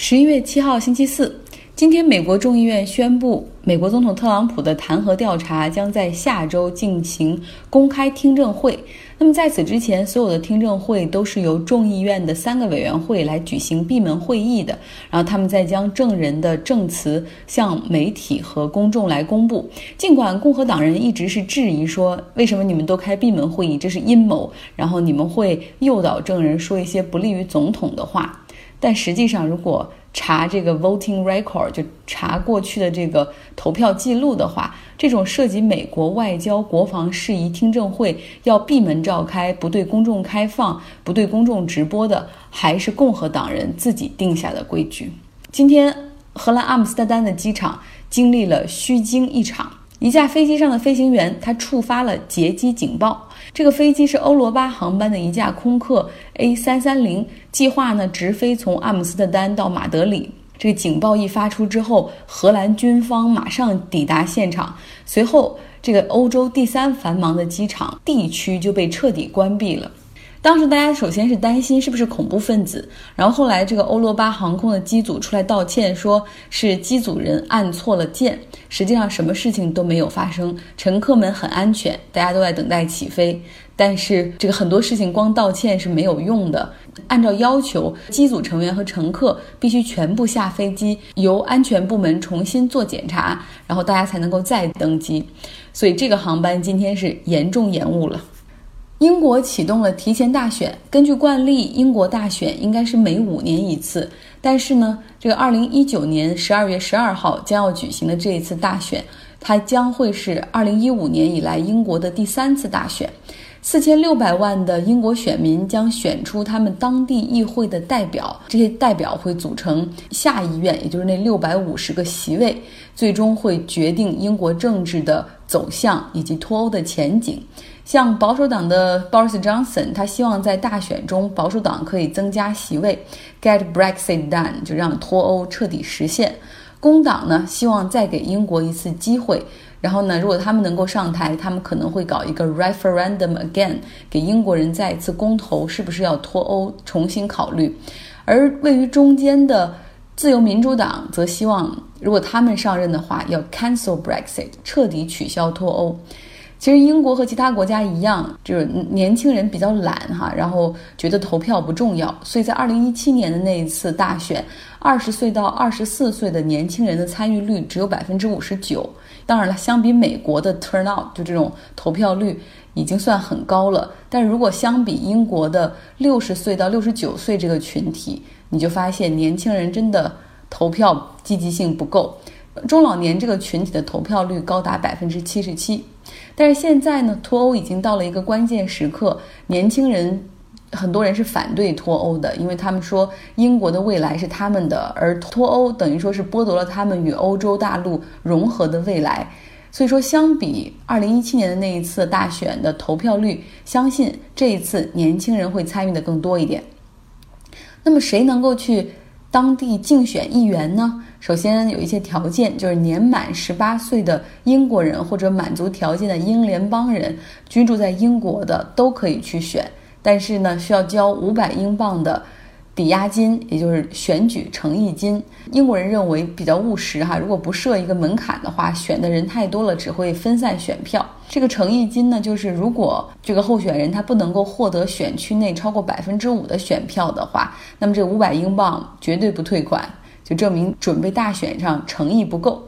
十一月七号，星期四，今天美国众议院宣布，美国总统特朗普的弹劾调查将在下周进行公开听证会。那么在此之前，所有的听证会都是由众议院的三个委员会来举行闭门会议的，然后他们再将证人的证词向媒体和公众来公布。尽管共和党人一直是质疑说，为什么你们都开闭门会议，这是阴谋，然后你们会诱导证人说一些不利于总统的话。但实际上，如果查这个 voting record，就查过去的这个投票记录的话，这种涉及美国外交、国防事宜听证会要闭门召开、不对公众开放、不对公众直播的，还是共和党人自己定下的规矩。今天，荷兰阿姆斯特丹的机场经历了虚惊一场。一架飞机上的飞行员，他触发了劫机警报。这个飞机是欧罗巴航班的一架空客 A 三三零，计划呢直飞从阿姆斯特丹到马德里。这个警报一发出之后，荷兰军方马上抵达现场，随后这个欧洲第三繁忙的机场地区就被彻底关闭了。当时大家首先是担心是不是恐怖分子，然后后来这个欧罗巴航空的机组出来道歉，说是机组人按错了键，实际上什么事情都没有发生，乘客们很安全，大家都在等待起飞。但是这个很多事情光道歉是没有用的，按照要求，机组成员和乘客必须全部下飞机，由安全部门重新做检查，然后大家才能够再登机。所以这个航班今天是严重延误了。英国启动了提前大选。根据惯例，英国大选应该是每五年一次。但是呢，这个二零一九年十二月十二号将要举行的这一次大选，它将会是二零一五年以来英国的第三次大选。四千六百万的英国选民将选出他们当地议会的代表，这些代表会组成下议院，也就是那六百五十个席位，最终会决定英国政治的走向以及脱欧的前景。像保守党的 Boris Johnson，他希望在大选中保守党可以增加席位，get Brexit done，就让脱欧彻底实现。工党呢，希望再给英国一次机会。然后呢，如果他们能够上台，他们可能会搞一个 referendum again，给英国人再一次公投，是不是要脱欧，重新考虑。而位于中间的自由民主党则希望，如果他们上任的话，要 cancel Brexit，彻底取消脱欧。其实英国和其他国家一样，就是年轻人比较懒哈，然后觉得投票不重要，所以在二零一七年的那一次大选，二十岁到二十四岁的年轻人的参与率只有百分之五十九。当然了，相比美国的 turnout，就这种投票率已经算很高了。但如果相比英国的六十岁到六十九岁这个群体，你就发现年轻人真的投票积极性不够。中老年这个群体的投票率高达百分之七十七。但是现在呢，脱欧已经到了一个关键时刻，年轻人很多人是反对脱欧的，因为他们说英国的未来是他们的，而脱欧等于说是剥夺了他们与欧洲大陆融合的未来。所以说，相比二零一七年的那一次大选的投票率，相信这一次年轻人会参与的更多一点。那么谁能够去当地竞选议员呢？首先有一些条件，就是年满十八岁的英国人或者满足条件的英联邦人，居住在英国的都可以去选，但是呢，需要交五百英镑的。抵押金，也就是选举诚意金，英国人认为比较务实哈。如果不设一个门槛的话，选的人太多了，只会分散选票。这个诚意金呢，就是如果这个候选人他不能够获得选区内超过百分之五的选票的话，那么这五百英镑绝对不退款，就证明准备大选上诚意不够。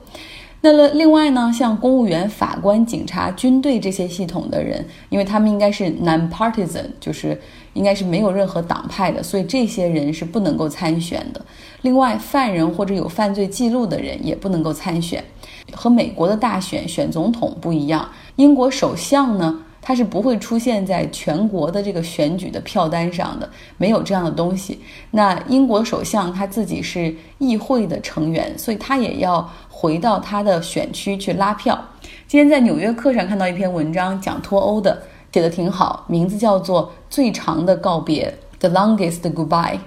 那么另外呢，像公务员、法官、警察、军队这些系统的人，因为他们应该是 non-partisan，就是应该是没有任何党派的，所以这些人是不能够参选的。另外，犯人或者有犯罪记录的人也不能够参选。和美国的大选选总统不一样，英国首相呢？它是不会出现在全国的这个选举的票单上的，没有这样的东西。那英国首相他自己是议会的成员，所以他也要回到他的选区去拉票。今天在《纽约客》上看到一篇文章，讲脱欧的，写的挺好，名字叫做《最长的告别》。The longest goodbye。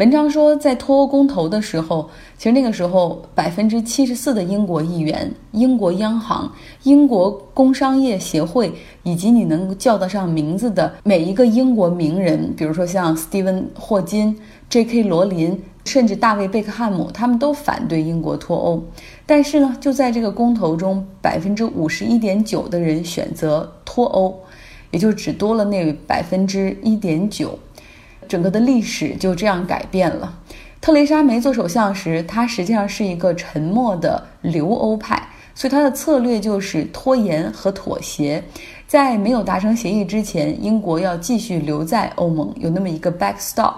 文章说，在脱欧公投的时候，其实那个时候百分之七十四的英国议员、英国央行、英国工商业协会以及你能叫得上名字的每一个英国名人，比如说像斯蒂文·霍金、J.K. 罗琳、甚至大卫贝克汉姆，他们都反对英国脱欧。但是呢，就在这个公投中，百分之五十一点九的人选择脱欧，也就只多了那百分之一点九，整个的历史就这样改变了。特蕾莎梅做首相时，她实际上是一个沉默的留欧派，所以她的策略就是拖延和妥协。在没有达成协议之前，英国要继续留在欧盟，有那么一个 backstop。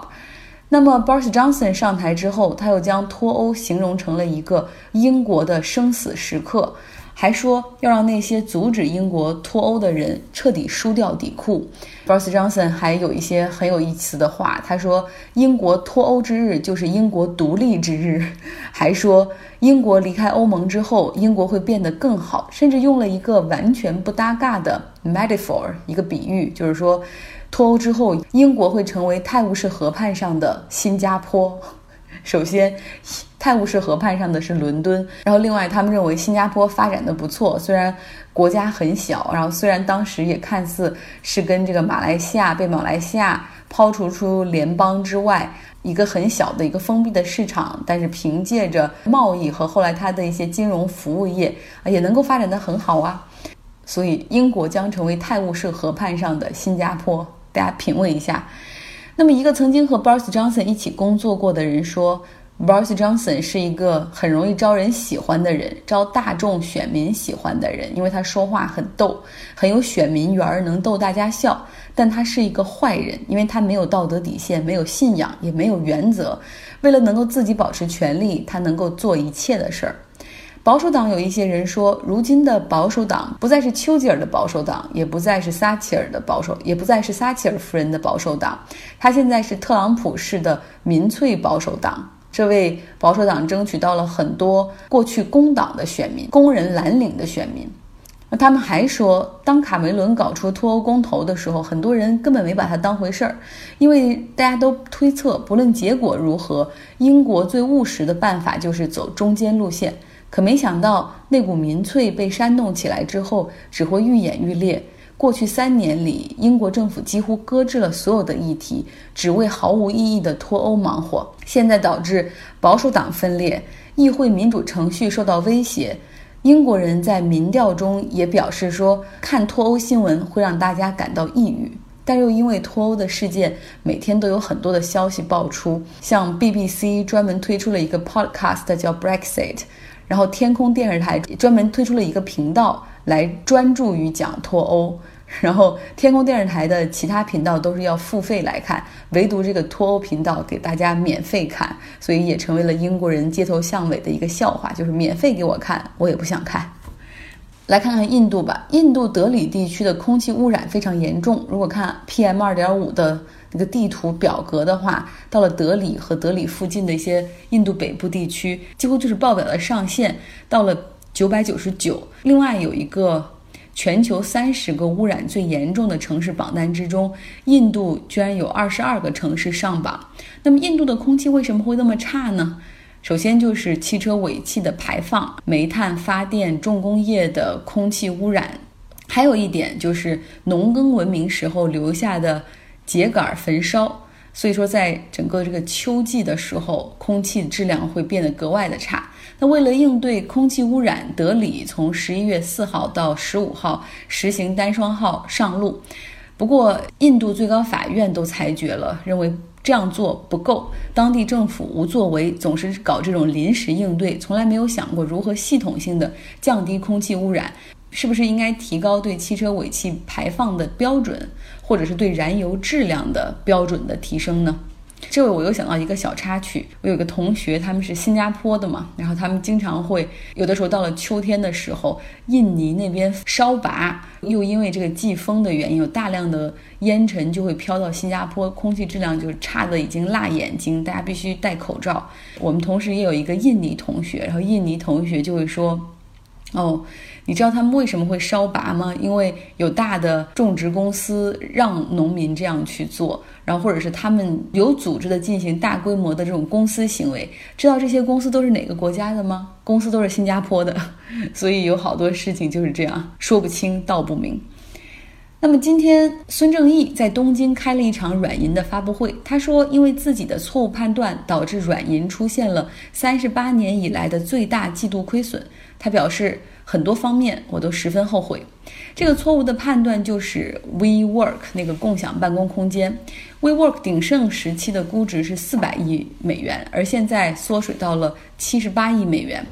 那么，Boris Johnson 上台之后，他又将脱欧形容成了一个英国的生死时刻，还说要让那些阻止英国脱欧的人彻底输掉底裤。Boris Johnson 还有一些很有意思的话，他说：“英国脱欧之日就是英国独立之日。”还说英国离开欧盟之后，英国会变得更好，甚至用了一个完全不搭嘎的 metaphor，一个比喻，就是说。脱欧之后，英国会成为泰晤士河畔上的新加坡。首先，泰晤士河畔上的是伦敦，然后另外他们认为新加坡发展的不错，虽然国家很小，然后虽然当时也看似是跟这个马来西亚被马来西亚抛除出联邦之外一个很小的一个封闭的市场，但是凭借着贸易和后来它的一些金融服务业啊，也能够发展的很好啊。所以英国将成为泰晤士河畔上的新加坡。大家品味一下，那么一个曾经和 Boris Johnson 一起工作过的人说，Boris Johnson 是一个很容易招人喜欢的人，招大众选民喜欢的人，因为他说话很逗，很有选民缘儿，能逗大家笑。但他是一个坏人，因为他没有道德底线，没有信仰，也没有原则。为了能够自己保持权力，他能够做一切的事儿。保守党有一些人说，如今的保守党不再是丘吉尔的保守党，也不再是撒切尔的保守，也不再是撒切尔夫人的保守党，他现在是特朗普式的民粹保守党。这为保守党争取到了很多过去工党的选民、工人蓝领的选民。那他们还说，当卡梅伦搞出脱欧公投的时候，很多人根本没把他当回事儿，因为大家都推测，不论结果如何，英国最务实的办法就是走中间路线。可没想到，那股民粹被煽动起来之后，只会愈演愈烈。过去三年里，英国政府几乎搁置了所有的议题，只为毫无意义的脱欧忙活。现在导致保守党分裂，议会民主程序受到威胁。英国人在民调中也表示说，看脱欧新闻会让大家感到抑郁。但又因为脱欧的事件，每天都有很多的消息爆出，像 BBC 专门推出了一个 podcast 叫 Brexit。然后，天空电视台专门推出了一个频道来专注于讲脱欧。然后，天空电视台的其他频道都是要付费来看，唯独这个脱欧频道给大家免费看，所以也成为了英国人街头巷尾的一个笑话，就是免费给我看，我也不想看。来看看印度吧，印度德里地区的空气污染非常严重。如果看 PM 二点五的。那个地图表格的话，到了德里和德里附近的一些印度北部地区，几乎就是报表的上限，到了九百九十九。另外有一个全球三十个污染最严重的城市榜单之中，印度居然有二十二个城市上榜。那么印度的空气为什么会那么差呢？首先就是汽车尾气的排放、煤炭发电、重工业的空气污染，还有一点就是农耕文明时候留下的。秸秆焚烧，所以说在整个这个秋季的时候，空气质量会变得格外的差。那为了应对空气污染，德里从十一月四号到十五号实行单双号上路。不过，印度最高法院都裁决了，认为这样做不够，当地政府无作为，总是搞这种临时应对，从来没有想过如何系统性的降低空气污染。是不是应该提高对汽车尾气排放的标准，或者是对燃油质量的标准的提升呢？这位我又想到一个小插曲，我有个同学，他们是新加坡的嘛，然后他们经常会有的时候到了秋天的时候，印尼那边烧拔，又因为这个季风的原因，有大量的烟尘就会飘到新加坡，空气质量就差的已经辣眼睛，大家必须戴口罩。我们同时也有一个印尼同学，然后印尼同学就会说。哦，你知道他们为什么会烧拔吗？因为有大的种植公司让农民这样去做，然后或者是他们有组织的进行大规模的这种公司行为。知道这些公司都是哪个国家的吗？公司都是新加坡的，所以有好多事情就是这样说不清道不明。那么今天，孙正义在东京开了一场软银的发布会。他说，因为自己的错误判断，导致软银出现了三十八年以来的最大季度亏损。他表示，很多方面我都十分后悔。这个错误的判断就是 WeWork 那个共享办公空间。WeWork 鼎盛时期的估值是四百亿美元，而现在缩水到了七十八亿美元。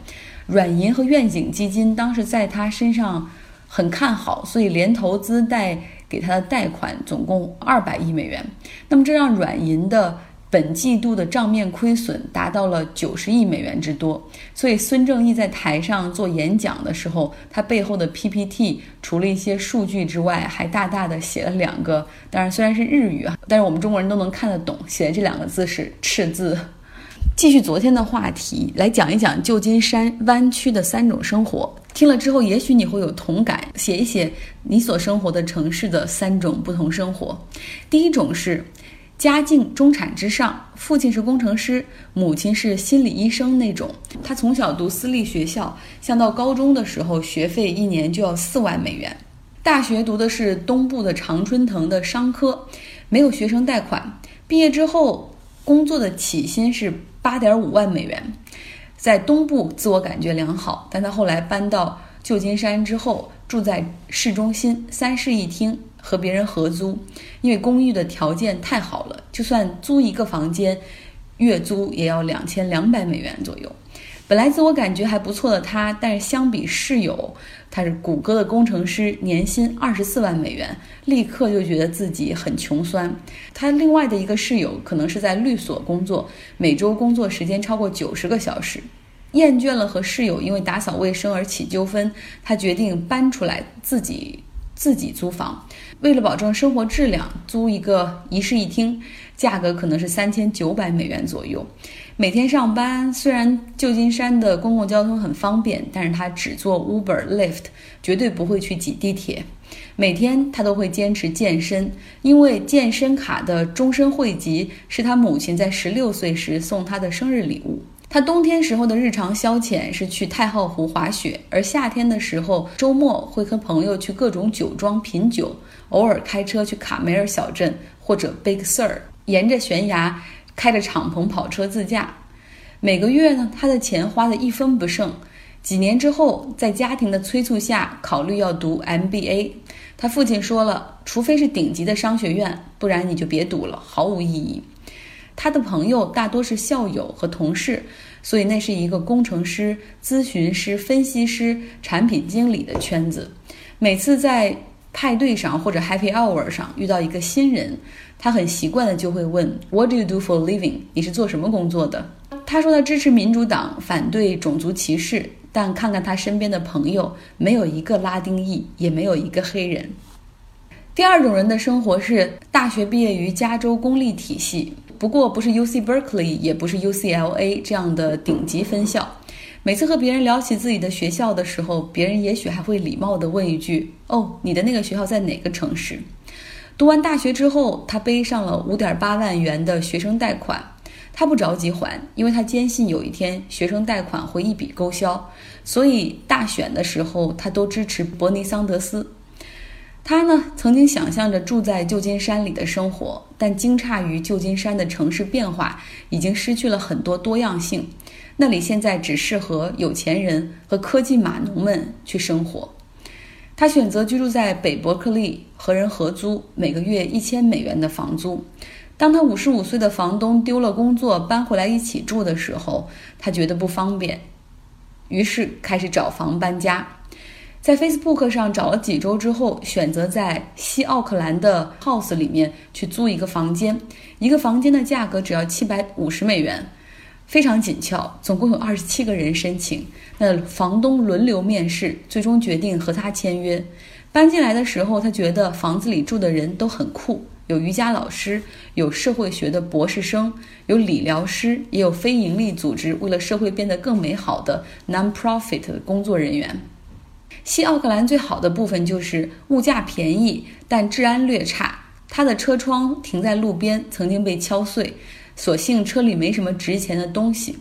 软银和愿景基金当时在他身上。很看好，所以连投资带给他的贷款总共二百亿美元。那么这让软银的本季度的账面亏损达到了九十亿美元之多。所以孙正义在台上做演讲的时候，他背后的 PPT 除了一些数据之外，还大大的写了两个，当然虽然是日语啊，但是我们中国人都能看得懂，写的这两个字是赤字。继续昨天的话题，来讲一讲旧金山湾区的三种生活。听了之后，也许你会有同感，写一写你所生活的城市的三种不同生活。第一种是家境中产之上，父亲是工程师，母亲是心理医生那种。他从小读私立学校，像到高中的时候，学费一年就要四万美元。大学读的是东部的常春藤的商科，没有学生贷款。毕业之后，工作的起薪是。八点五万美元，在东部自我感觉良好，但他后来搬到旧金山之后，住在市中心，三室一厅，和别人合租，因为公寓的条件太好了，就算租一个房间，月租也要两千两百美元左右。本来自我感觉还不错的他，但是相比室友，他是谷歌的工程师，年薪二十四万美元，立刻就觉得自己很穷酸。他另外的一个室友可能是在律所工作，每周工作时间超过九十个小时，厌倦了和室友因为打扫卫生而起纠纷，他决定搬出来自己自己租房。为了保证生活质量，租一个一室一厅，价格可能是三千九百美元左右。每天上班，虽然旧金山的公共交通很方便，但是他只坐 Uber、Lyft，绝对不会去挤地铁。每天他都会坚持健身，因为健身卡的终身汇集是他母亲在十六岁时送他的生日礼物。他冬天时候的日常消遣是去太浩湖滑雪，而夏天的时候，周末会和朋友去各种酒庄品酒，偶尔开车去卡梅尔小镇或者 Big Sur，沿着悬崖。开着敞篷跑车自驾，每个月呢，他的钱花的一分不剩。几年之后，在家庭的催促下，考虑要读 MBA。他父亲说了，除非是顶级的商学院，不然你就别读了，毫无意义。他的朋友大多是校友和同事，所以那是一个工程师、咨询师、分析师、产品经理的圈子。每次在派对上或者 Happy Hour 上遇到一个新人。他很习惯的就会问 What do you do for living？你是做什么工作的？他说他支持民主党，反对种族歧视，但看看他身边的朋友，没有一个拉丁裔，也没有一个黑人。第二种人的生活是大学毕业于加州公立体系，不过不是 UC Berkeley，也不是 UCLA 这样的顶级分校。每次和别人聊起自己的学校的时候，别人也许还会礼貌地问一句：“哦，你的那个学校在哪个城市？”读完大学之后，他背上了五点八万元的学生贷款。他不着急还，因为他坚信有一天学生贷款会一笔勾销。所以大选的时候，他都支持伯尼桑德斯。他呢，曾经想象着住在旧金山里的生活，但惊诧于旧金山的城市变化已经失去了很多多样性。那里现在只适合有钱人和科技码农们去生活。他选择居住在北伯克利，和人合租，每个月一千美元的房租。当他五十五岁的房东丢了工作，搬回来一起住的时候，他觉得不方便，于是开始找房搬家。在 Facebook 上找了几周之后，选择在西奥克兰的 House 里面去租一个房间，一个房间的价格只要七百五十美元。非常紧俏，总共有二十七个人申请。那房东轮流面试，最终决定和他签约。搬进来的时候，他觉得房子里住的人都很酷，有瑜伽老师，有社会学的博士生，有理疗师，也有非营利组织为了社会变得更美好的 non-profit 的工作人员。西奥克兰最好的部分就是物价便宜，但治安略差。他的车窗停在路边，曾经被敲碎。所幸车里没什么值钱的东西。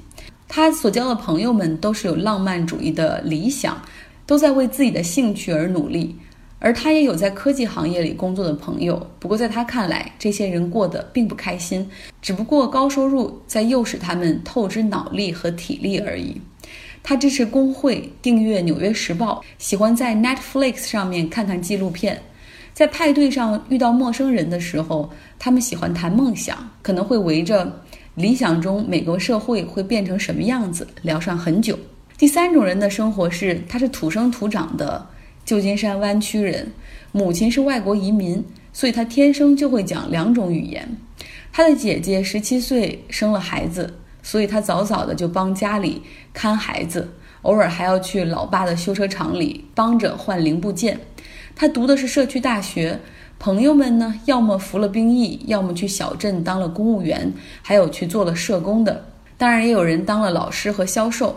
他所交的朋友们都是有浪漫主义的理想，都在为自己的兴趣而努力。而他也有在科技行业里工作的朋友，不过在他看来，这些人过得并不开心，只不过高收入在诱使他们透支脑力和体力而已。他支持工会，订阅《纽约时报》，喜欢在 Netflix 上面看看纪录片。在派对上遇到陌生人的时候，他们喜欢谈梦想，可能会围着理想中美国社会会变成什么样子聊上很久。第三种人的生活是，他是土生土长的旧金山湾区人，母亲是外国移民，所以他天生就会讲两种语言。他的姐姐十七岁生了孩子，所以他早早的就帮家里看孩子，偶尔还要去老爸的修车厂里帮着换零部件。他读的是社区大学，朋友们呢，要么服了兵役，要么去小镇当了公务员，还有去做了社工的。当然，也有人当了老师和销售。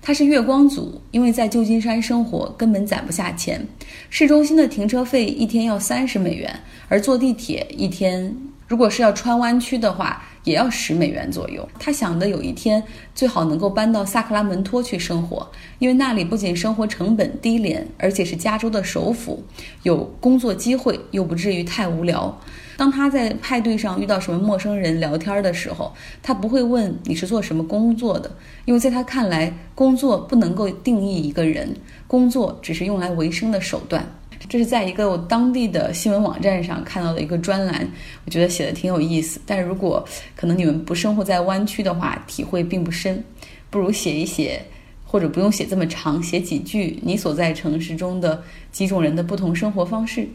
他是月光族，因为在旧金山生活根本攒不下钱。市中心的停车费一天要三十美元，而坐地铁一天，如果是要穿湾区的话。也要十美元左右。他想的有一天最好能够搬到萨克拉门托去生活，因为那里不仅生活成本低廉，而且是加州的首府，有工作机会，又不至于太无聊。当他在派对上遇到什么陌生人聊天的时候，他不会问你是做什么工作的，因为在他看来，工作不能够定义一个人，工作只是用来维生的手段。这是在一个当地的新闻网站上看到的一个专栏，我觉得写的挺有意思。但如果可能你们不生活在湾区的话，体会并不深，不如写一写，或者不用写这么长，写几句你所在城市中的几种人的不同生活方式。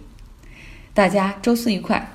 大家周四愉快。